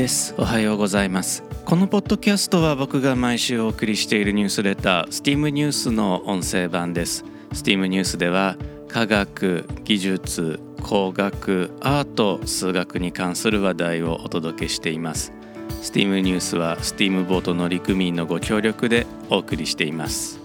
です。おはようございます。このポッドキャストは僕が毎週お送りしているニュースレター STEAM ニュースの音声版です。STEAM ニュースでは科学技術工学アート数学に関する話題をお届けしています。STEAM ニュースは STEAM ボート乗組員のご協力でお送りしています。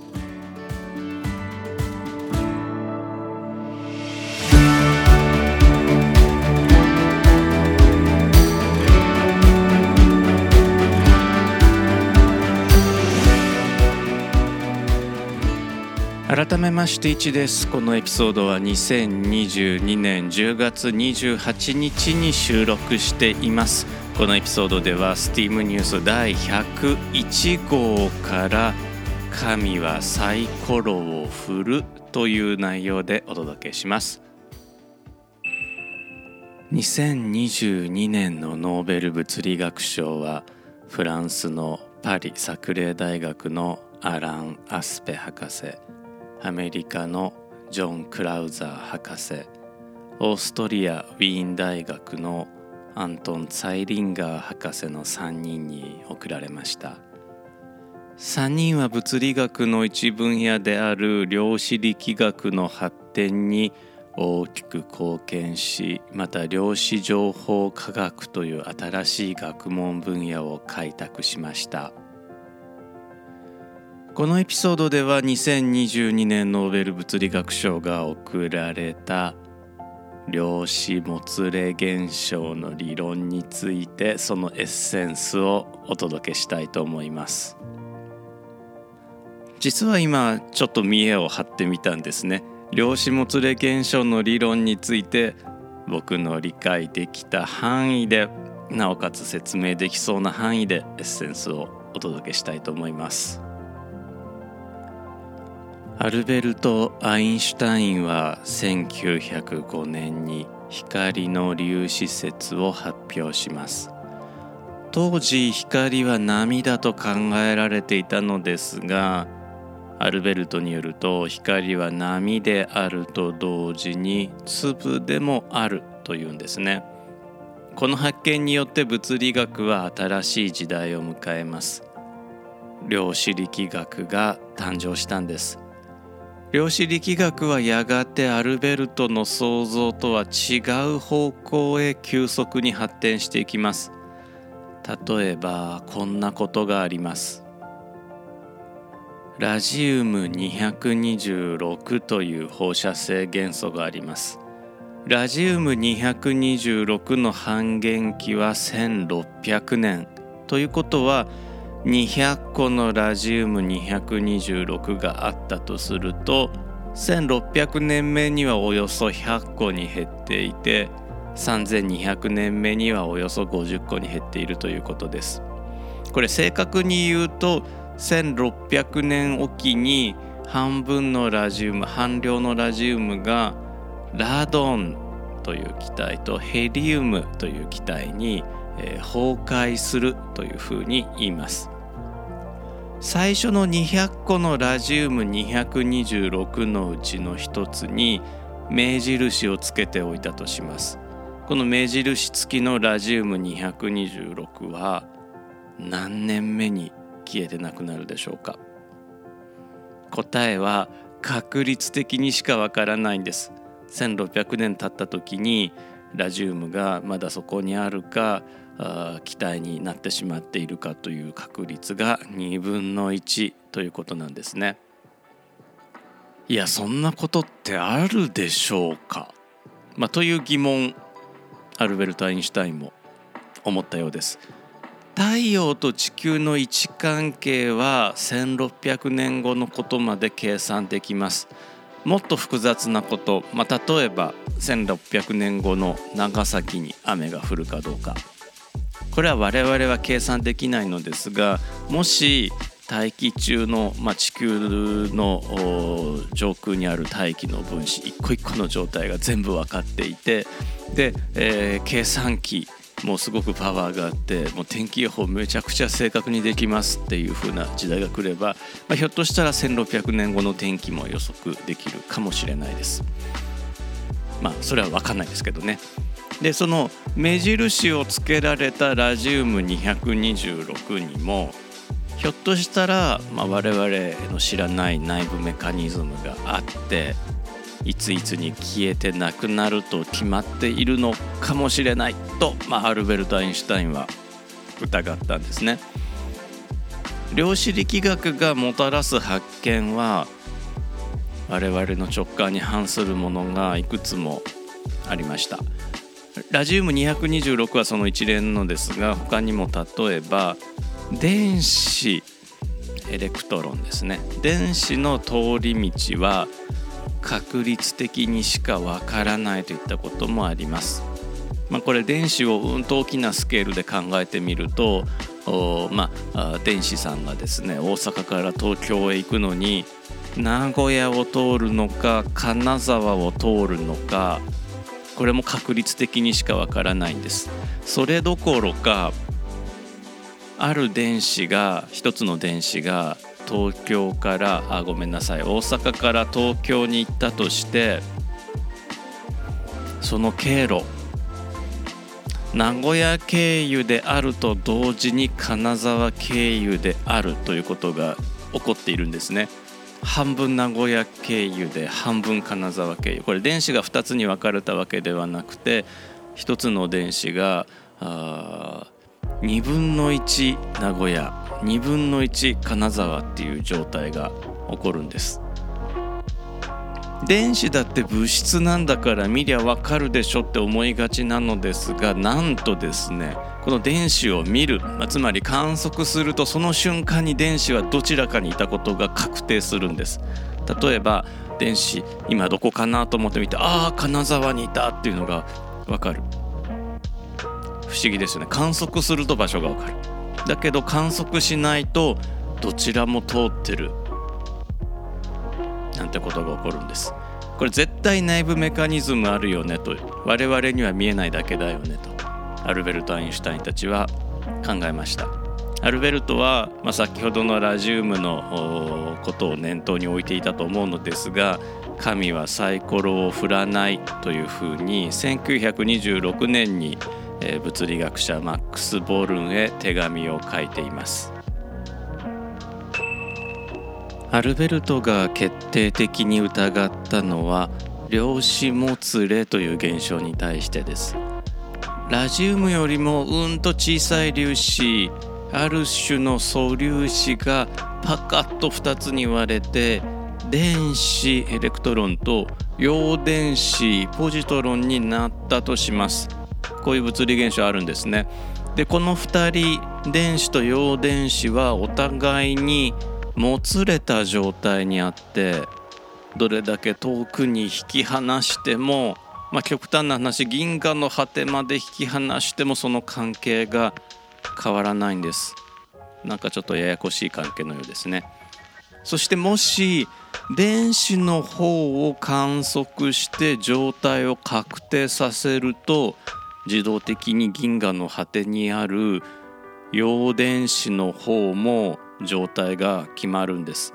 改めまして1です。このエピソードは2022年10月28日に収録しています。このエピソードでは STEAM ニュース第101号から「神はサイコロを振る」という内容でお届けします。2022年のノーベル物理学賞はフランスのパリサクレー大学のアラン・アスペ博士アメリカのジョン・クラウザー博士オーストリア・ウィーン大学のアントン・ツァイリンガー博士の3人に贈られました3人は物理学の一分野である量子力学の発展に大きく貢献しまた量子情報科学という新しい学問分野を開拓しました。このエピソードでは2022年ノーベル物理学賞が贈られた量子もつれ現象の理論についてそのエッセンスをお届けしたいと思います。実は今ちょっと見栄を張ってみたんですね。量子もつれ現象の理論について僕の理解できた範囲でなおかつ説明できそうな範囲でエッセンスをお届けしたいと思います。アルベルト・アインシュタインは1905年に光の粒子説を発表します。当時光は波だと考えられていたのですがアルベルトによると光は波であると同時に粒でもあるというんですね。この発見によって物理学は新しい時代を迎えます。量子力学が誕生したんです。量子力学はやがてアルベルトの想像とは違う方向へ急速に発展していきます。例えばこんなことがあります。ラジウム226という放射性元素があります。ラジウム226の半減期は1600年ということは200個のラジウム226があったとすると1600年目にはおよそ100個に減っていて3200年目にはおよそ50個に減っているということです。これ正確に言うと1600年おきに半分のラジウム半量のラジウムがラドンという気体とヘリウムという気体に、崩壊するというふうに言います。最初の200個のラジウム226のうちの一つに目印をつけておいたとします。この目印付きのラジウム226は何年目に消えてなくなるでしょうか？答えは確率的にしかわからないんです。1600年経った時にラジウムがまだそこにあるか期待になってしまっているかという確率が2分の1ということなんですね。いやそんなことってあるでしょうか、まあ、という疑問アルベルト・アインシュタインも思ったようです。太陽と地球の位置関係は1600年後のことまで計算できます。もっと複雑なこと、まあ、例えば1600年後の長崎に雨が降るかどうかこれは我々は計算できないのですがもし大気中の、まあ、地球の上空にある大気の分子一個一個の状態が全部分かっていてで、えー、計算機もうすごくパワーがあってもう天気予報めちゃくちゃ正確にできますっていう風な時代が来れば、まあ、ひょっとしたら1600年後の天気も予測できるかもしれないです。まあそれは分かんないですけどね。でその目印をつけられたラジウム226にもひょっとしたら、まあ、我々の知らない内部メカニズムがあっていついつに消えてなくなると決まっているのかもしれないと、まあ、アルベルト・アインシュタインは疑ったんですね。量子力学がもたらす発見は我々の直感に反するものがいくつもありましたラジウム226はその一連のですが他にも例えば電子エレクトロンですね電子の通り道は確率的にしかわからないといったこともあります。まあ、これ電子をうんと大きなスケールで考えてみるとまあ、電子さんがですね大阪から東京へ行くのに名古屋を通るのか金沢を通るのかこれも確率的にしかわからないんです。それどころかある電子が一つの電子が東京からあごめんなさい大阪から東京に行ったとしてその経路名古屋経由であると同時に金沢経由であるということが起こっているんですね。半分名古屋経由で半分金沢経由。これ電子が2つに分かれたわけではなくて1つの電子があ2分の1名古屋2分の1金沢っていう状態が起こるんです。電子だって物質なんだから見りゃわかるでしょって思いがちなのですがなんとですねこの電子を見る、まあ、つまり観測するとその瞬間に電子はどちらかにいたことが確定するんです。例えば電子今どこかなと思ってみてああ金沢にいたっていうのがわかる。不思議ですよね。観測すると場所がわかる。だけど観測しないとどちらも通ってる。なんてことが起こるんです。これ絶対内部メカニズムあるよねと我々には見えないだけだよねとアルベルト・アインシュタインたちは考えました。アルベルトは、まあ、先ほどのラジウムのことを念頭に置いていたと思うのですが神はサイコロを振らないというふうに1926年に物理学者マックス・ボルンへ手紙を書いています。アルベルトが決定的に疑ったのは量子もつれという現象に対してです。ラジウムよりもうんと小さい粒子ある種の素粒子がパカッと2つに割れて電子エレクトロンと陽電子ポジトロンになったとします。こういう物理現象あるんですね。でこの2人電子と陽電子はお互いにもつれた状態にあってどれだけ遠くに引き離しても、まあ、極端な話銀河の果てまで引き離してもその関係が変わらないんです。なんかちょっとややこしい関係のようですね。そしてもし電子の方を観測して状態を確定させると自動的に銀河の果てにある陽電子の方も状態が決まるんです。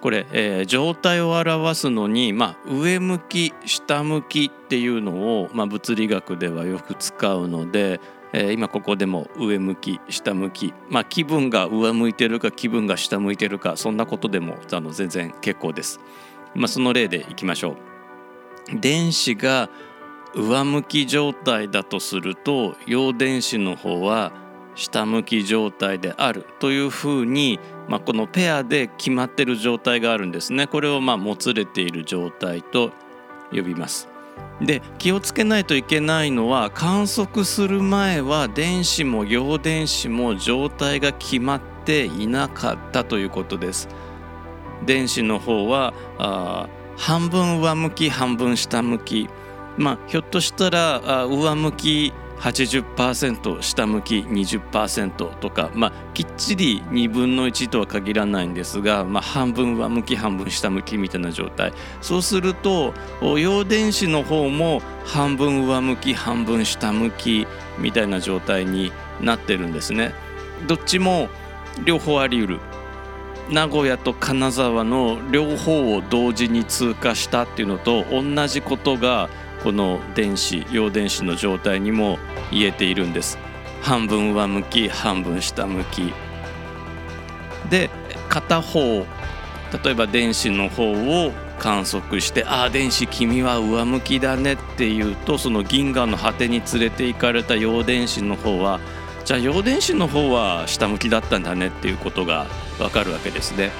これ、えー、状態を表すのに、まあ、上向き下向きっていうのを、まあ、物理学ではよく使うので、えー、今ここでも上向き下向き、まあ、気分が上向いてるか気分が下向いてるかそんなことでもあの全然結構です。まあ、その例でいきましょう。電子が上向き状態だとすると陽電子の方は下向き状態であるというふうに、まあ、このペアで決まってる状態があるんですね。これをまあもつれている状態と呼びます。で気をつけないといけないのは観測する前は電子も陽電子も状態が決まっていなかったということです。電子の方はあ半分上向き半分下向き。まあ、ひょっとしたら上向き80%下向き20%とか、まあ、きっちり2分の1とは限らないんですが、まあ、半分上向き半分下向きみたいな状態そうすると陽電子の方も半分上向き半分下向きみたいな状態になってるんですね。どっちも両方あり得る名古屋と金沢の両方を同時に通過したっていうのと同じことがこの電子陽電子の状態にも言えているんです半分上向き半分下向きで片方例えば電子の方を観測して「ああ電子君は上向きだね」っていうとその銀河の果てに連れて行かれた陽電子の方はじゃあ陽電子の方は下向きだったんだねっていうことがわかるわけですね。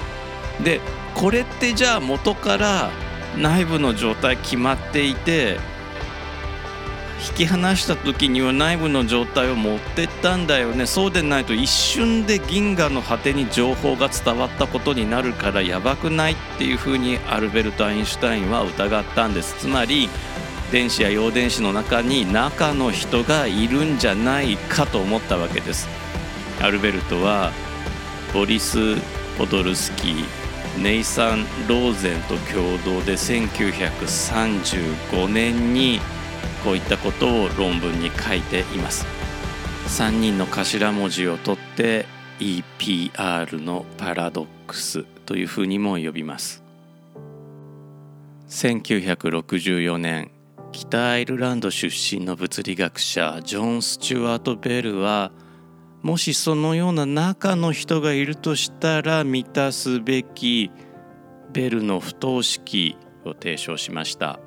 でこれってじゃあ元から内部の状態決まっていて引き離した時には内部の状態を持ってったんだよね。そうでないと一瞬で銀河の果てに情報が伝わったことになるからやばくないっていうふうにアルベルト・アインシュタインは疑ったんです。つまり電子や陽電子の中に中の人がいるんじゃないかと思ったわけです。アルベルトはボリス・ポドルスキーネイサン・ローゼンと共同で1935年にこういったことを論文に書いています。3人の頭文字を取って EPR のパラドックスというふうにも呼びます。1964年北アイルランド出身の物理学者ジョン・スチュワート・ベルはもしそのような中の人がいるとしたら満たすべきベルの不等式を提唱しました。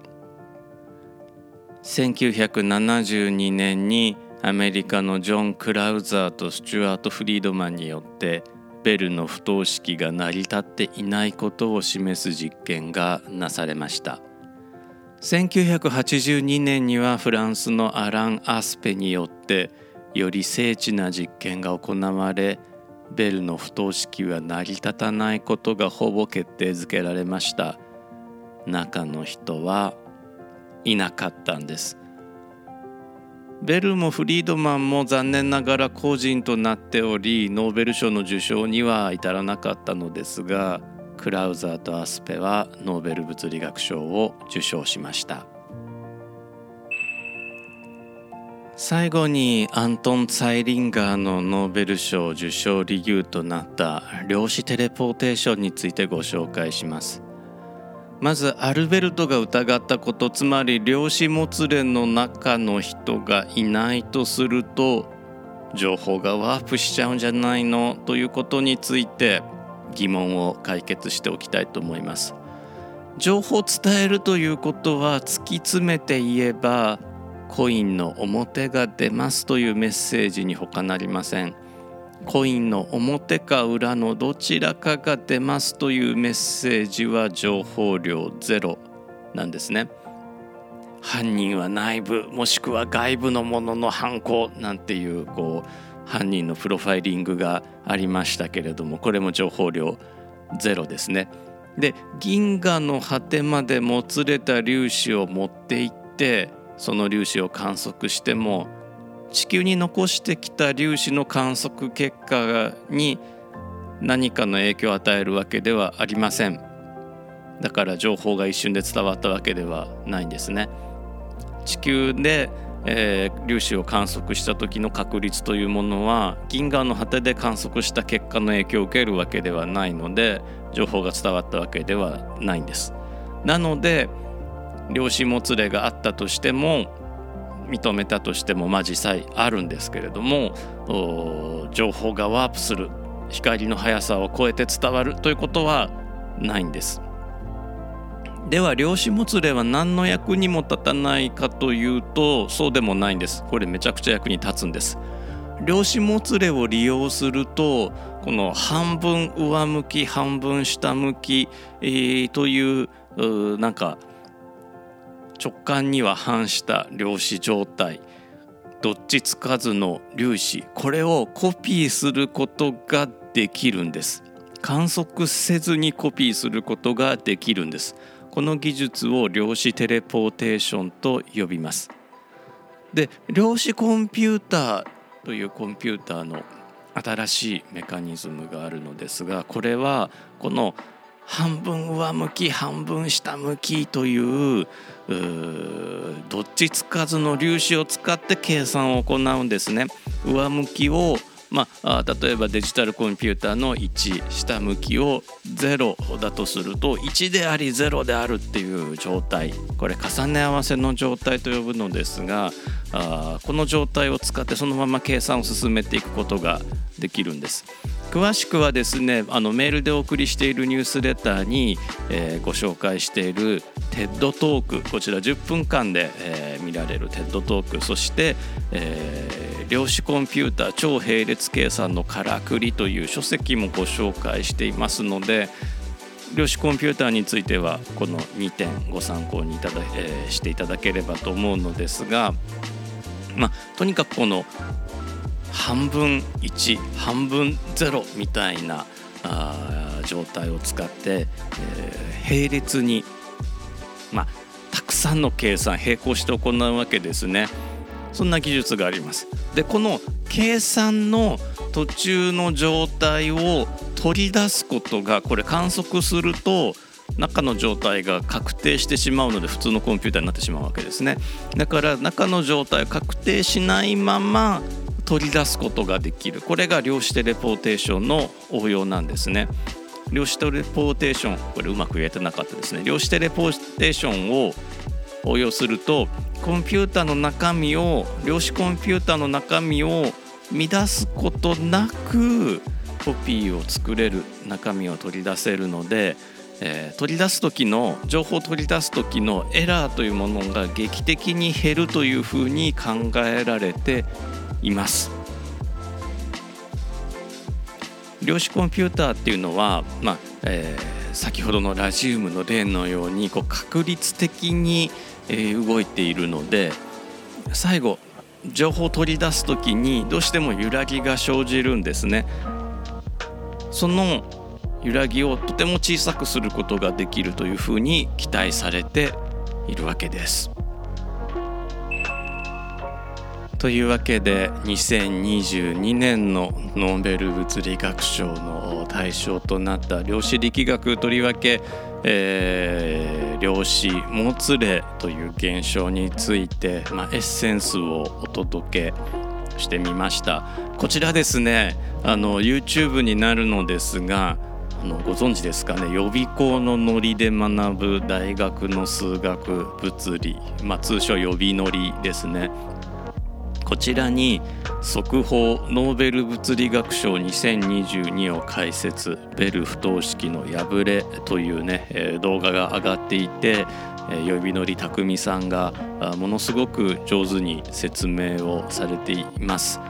1972年にアメリカのジョン・クラウザーとスチュワート・フリードマンによってベルの不等式が成り立っていないことを示す実験がなされました。1982年にはフランスのアラン・アスペによってより精緻な実験が行われベルの不等式は成り立たないことがほぼ決定づけられました。中の人はいなかったんです。ベルもフリードマンも残念ながら個人となっておりノーベル賞の受賞には至らなかったのですがクラウザーとアスペはノーベル物理学賞を受賞しました。最後にアントン・ツァイリンガーのノーベル賞受賞理由となった量子テレポーテーションについてご紹介します。まずアルベルトが疑ったことつまり量子もつれの中の人がいないとすると情報がワープしちゃうんじゃないの？ということについて疑問を解決しておきたいと思います。情報を伝えるということは突き詰めて言えばコインの表が出ますというメッセージに他なりませんコインの表か裏のどちらかが出ますというメッセージは情報量ゼロなんですね。犯人は内部もしくは外部のものの犯行なんていうこう犯人のプロファイリングがありましたけれどもこれも情報量ゼロですね。で銀河の果てまでもつれた粒子を持っていってその粒子を観測しても地球に残してきた粒子の観測結果に何かの影響を与えるわけではありません。だから情報が一瞬で伝わったわけではないんですね。地球で、えー、粒子を観測した時の確率というものは銀河の果てで観測した結果の影響を受けるわけではないので情報が伝わったわけではないんです。なので量子もつれがあったとしても認めたとしてもまあ実際あるんですけれども情報がワープする光の速さを超えて伝わるということはないんです。では量子もつれは何の役にも立たないかというとそうでもないんです。これめちゃくちゃ役に立つんです。量子もつれを利用するとこの半分上向き半分下向き、えー、というなんか直感には反した量子状態。どっちつかずの粒子。これをコピーすることができるんです。観測せずにコピーすることができるんです。この技術を量子テレポーテーションと呼びます。で量子コンピューターというコンピューターの新しいメカニズムがあるのですがこれはこの半分上向き半分下向きというどっちつかずの粒子を使って計算を行うんですね。上向きをまあ、例えばデジタルコンピューターの1下向きを0だとすると1であり0であるっていう状態これ重ね合わせの状態と呼ぶのですがあこの状態を使ってそのまま計算を進めていくことができるんです。詳しくはですねあのメールでお送りしているニュースレターに、えー、ご紹介している TED トークこちら10分間で、えー、見られる TED トークそして、えー、量子コンピューター超並列計算のからくりという書籍もご紹介していますので量子コンピューターについてはこの2点ご参考にいただ、えー、していただければと思うのですが、ま、とにかくこの半分1半分0みたいなあ状態を使って、えー、並列に、まあ、たくさんの計算並行して行うわけですね。そんな技術があります。でこの計算の途中の状態を取り出すことがこれ観測すると中の状態が確定してしまうので普通のコンピューターになってしまうわけですね。だから中の状態を確定しないまま取り出すことができる。これが量子テレポーテーションの応用なんですね。量子テレポーテーションこれうまく言えてなかったですね。量子テレポーテーションを応用するとコンピューターの中身を量子コンピューターの中身を乱すことなくコピーを作れる中身を取り出せるので、えー、取り出す時の情報を取り出す時のエラーというものが劇的に減るというふうに考えられています量子コンピューターっていうのは、まあえー、先ほどのラジウムの例のようにこう確率的に、えー、動いているので最後情報を取り出す時にどうしても揺らぎが生じるんですね。その揺らぎをとても小さくすることができるというふうに期待されているわけです。というわけで2022年のノーベル物理学賞の対象となった量子力学とりわけ、えー、量子もつれという現象について、まあ、エッセンスをお届けしてみました。こちらですねあの YouTube になるのですがあのご存知ですかね予備校のノリで学ぶ大学の数学物理、まあ、通称予備ノリですね。こちらに速報ノーベル物理学賞2022を解説ベル不等式の破れというね、え動画が上がっていて呼び乗り匠さんがものすごく上手に説明をされています。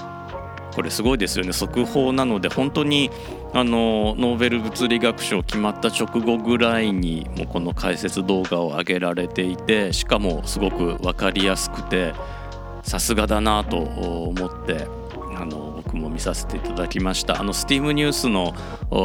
これすごいですよね。速報なので本当にあのノーベル物理学賞決まった直後ぐらいにもこの解説動画を上げられていてしかもすごく分かりやすくてさすがだなと思ってあの僕も見させていただきました。あの STEAM ニュースの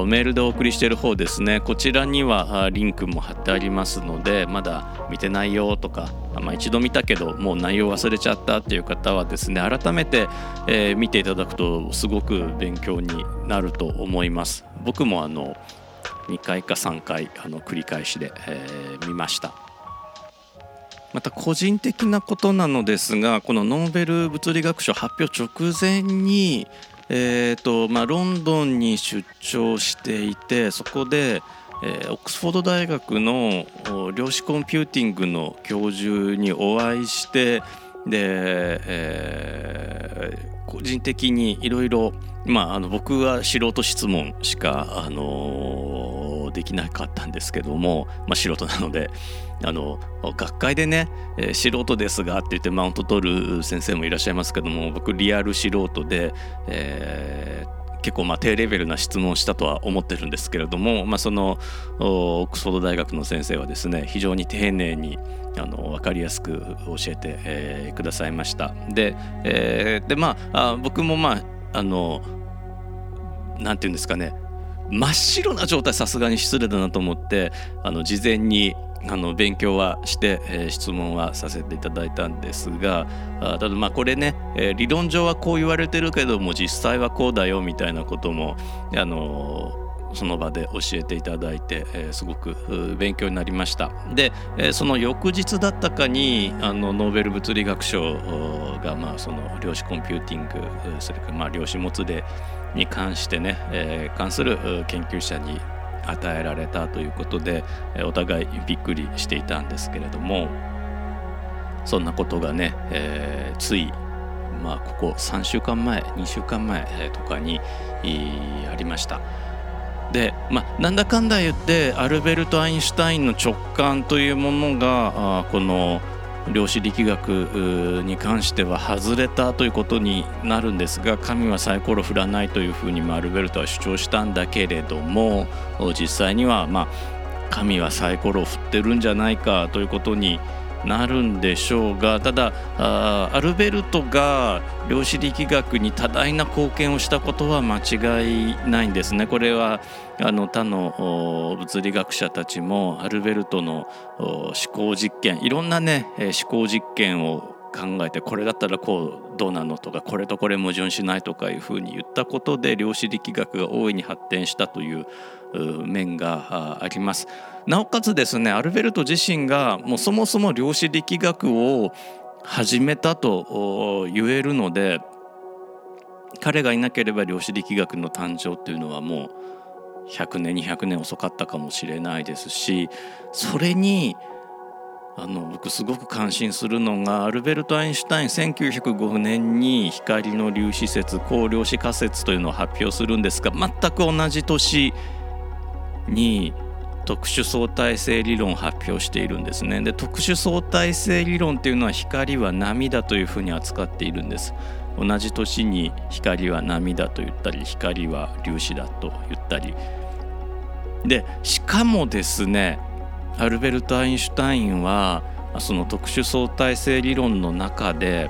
メールでお送りしている方ですね。こちらにはリンクも貼ってありますのでまだ見てないよとか、まあ、一度見たけどもう内容忘れちゃったっていう方はですね改めて、えー、見ていただくとすごく勉強になると思います。僕もあの2回か3回あの繰り返しで、えー、見ました。また個人的なことなのですがこのノーベル物理学賞発表直前に、えーとまあ、ロンドンに出張していてそこで、えー、オックスフォード大学の量子コンピューティングの教授にお会いしてで、えー、個人的にいろいろ僕は素人質問しか、あのー、できなかったんですけども、まあ、素人なのであの学会でね、えー、素人ですがって言ってマウント取る先生もいらっしゃいますけども僕リアル素人で、えー、結構まあ低レベルな質問をしたとは思ってるんですけれども、まあ、そのオックスフォード大学の先生はですね非常に丁寧にあの分かりやすく教えて、えー、くださいました。で,、えー、でまああ僕もまああのなんていうんですかね真っ白な状態さすがに失礼だなと思ってあの事前にあの勉強はして、えー、質問はさせていただいたんですがあただまあこれね、えー、理論上はこう言われてるけども実際はこうだよみたいなこともあのその場で教えていただいて、えー、すごく勉強になりました。で、えー、その翌日だったかにあのノーベル物理学賞が、まあ、その量子コンピューティングそれからまあ量子もつでに関してね、えー、関する研究者に与えられたということでお互いびっくりしていたんですけれどもそんなことがね、えー、ついまあここ3週間前2週間前とかにありました。で、まあ、なんだかんだ言ってアルベルト・アインシュタインの直感というものがこの量子力学に関しては外れたということになるんですが神はサイコロ振らないというふうにマルベルトは主張したんだけれども実際にはまあ神はサイコロを振ってるんじゃないかということになるんでしょうがただアルベルトが量子力学に多大な貢献をしたことは間違いないんですね。これはあの他の物理学者たちもアルベルトの思考実験いろんなね思考実験を考えてこれだったらこうどうなのとかこれとこれ矛盾しないとかいうふうに言ったことで量子力学が大いに発展したという面があります。なおかつですねアルベルト自身がもうそもそも量子力学を始めたと言えるので彼がいなければ量子力学の誕生っていうのはもう100年200年遅かったかもしれないですしそれにあの僕すごく感心するのがアルベルト・アインシュタイン1905年に光の粒子説光量子仮説というのを発表するんですが全く同じ年に特殊相対性理論を発表しているんですね。で特殊相対性理論っていうのは光は波だというふうに扱っているんです。同じ年に光は波だと言ったり光は粒子だと言ったり。でしかもですねアルベルト・アインシュタインはその特殊相対性理論の中で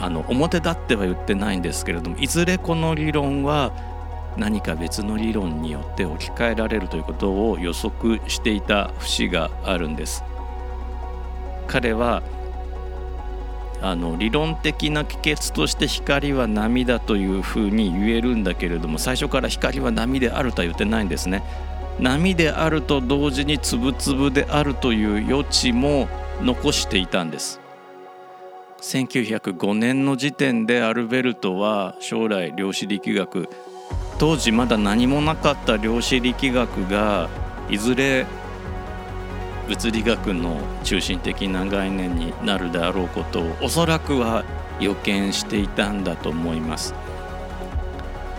あの表立っては言ってないんですけれどもいずれこの理論は何か別の理論によって置き換えられるということを予測していた節があるんです。彼はあの理論的な帰結として光は波だというふうに言えるんだけれども最初から光は波であるとは言ってないんですね。波であると同時に粒々であるという余地も残していたんです。1905年の時点でアルベルトは将来量子力学当時まだ何もなかった量子力学がいずれ物理学の中心的な概念になるであろうことをおそらくは予見していたんだと思います。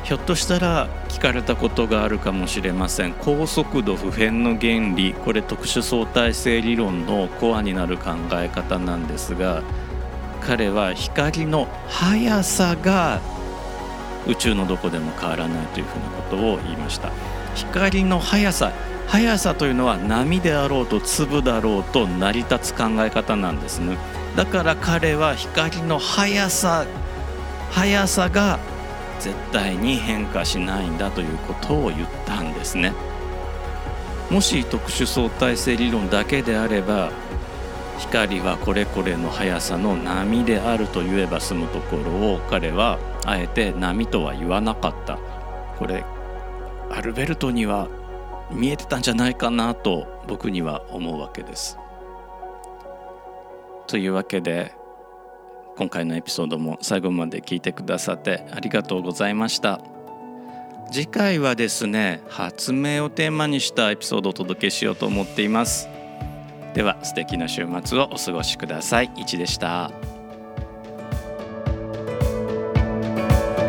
ひょっとしたら聞かれたことがあるかもしれません。高速度普遍の原理。これ特殊相対性理論のコアになる考え方なんですが彼は光の速さが宇宙のどこでも変わらないというふうなことを言いました。光の速さ速さというのは波であろうと粒だろうと成り立つ考え方なんですね。だから彼は光の速さ速さが絶対に変化しないんだということを言ったんですね。もし特殊相対性理論だけであれば光はこれこれの速さの波であると言えば済むところを彼はあえて波とは言わなかったこれアルベルトには見えてたんじゃないかなと僕には思うわけです。というわけで今回のエピソードも最後まで聞いてくださってありがとうございました。次回はですね発明をテーマにしたエピソードをお届けしようと思っています。では素敵な週末をお過ごしください。いちでした。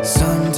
Sometimes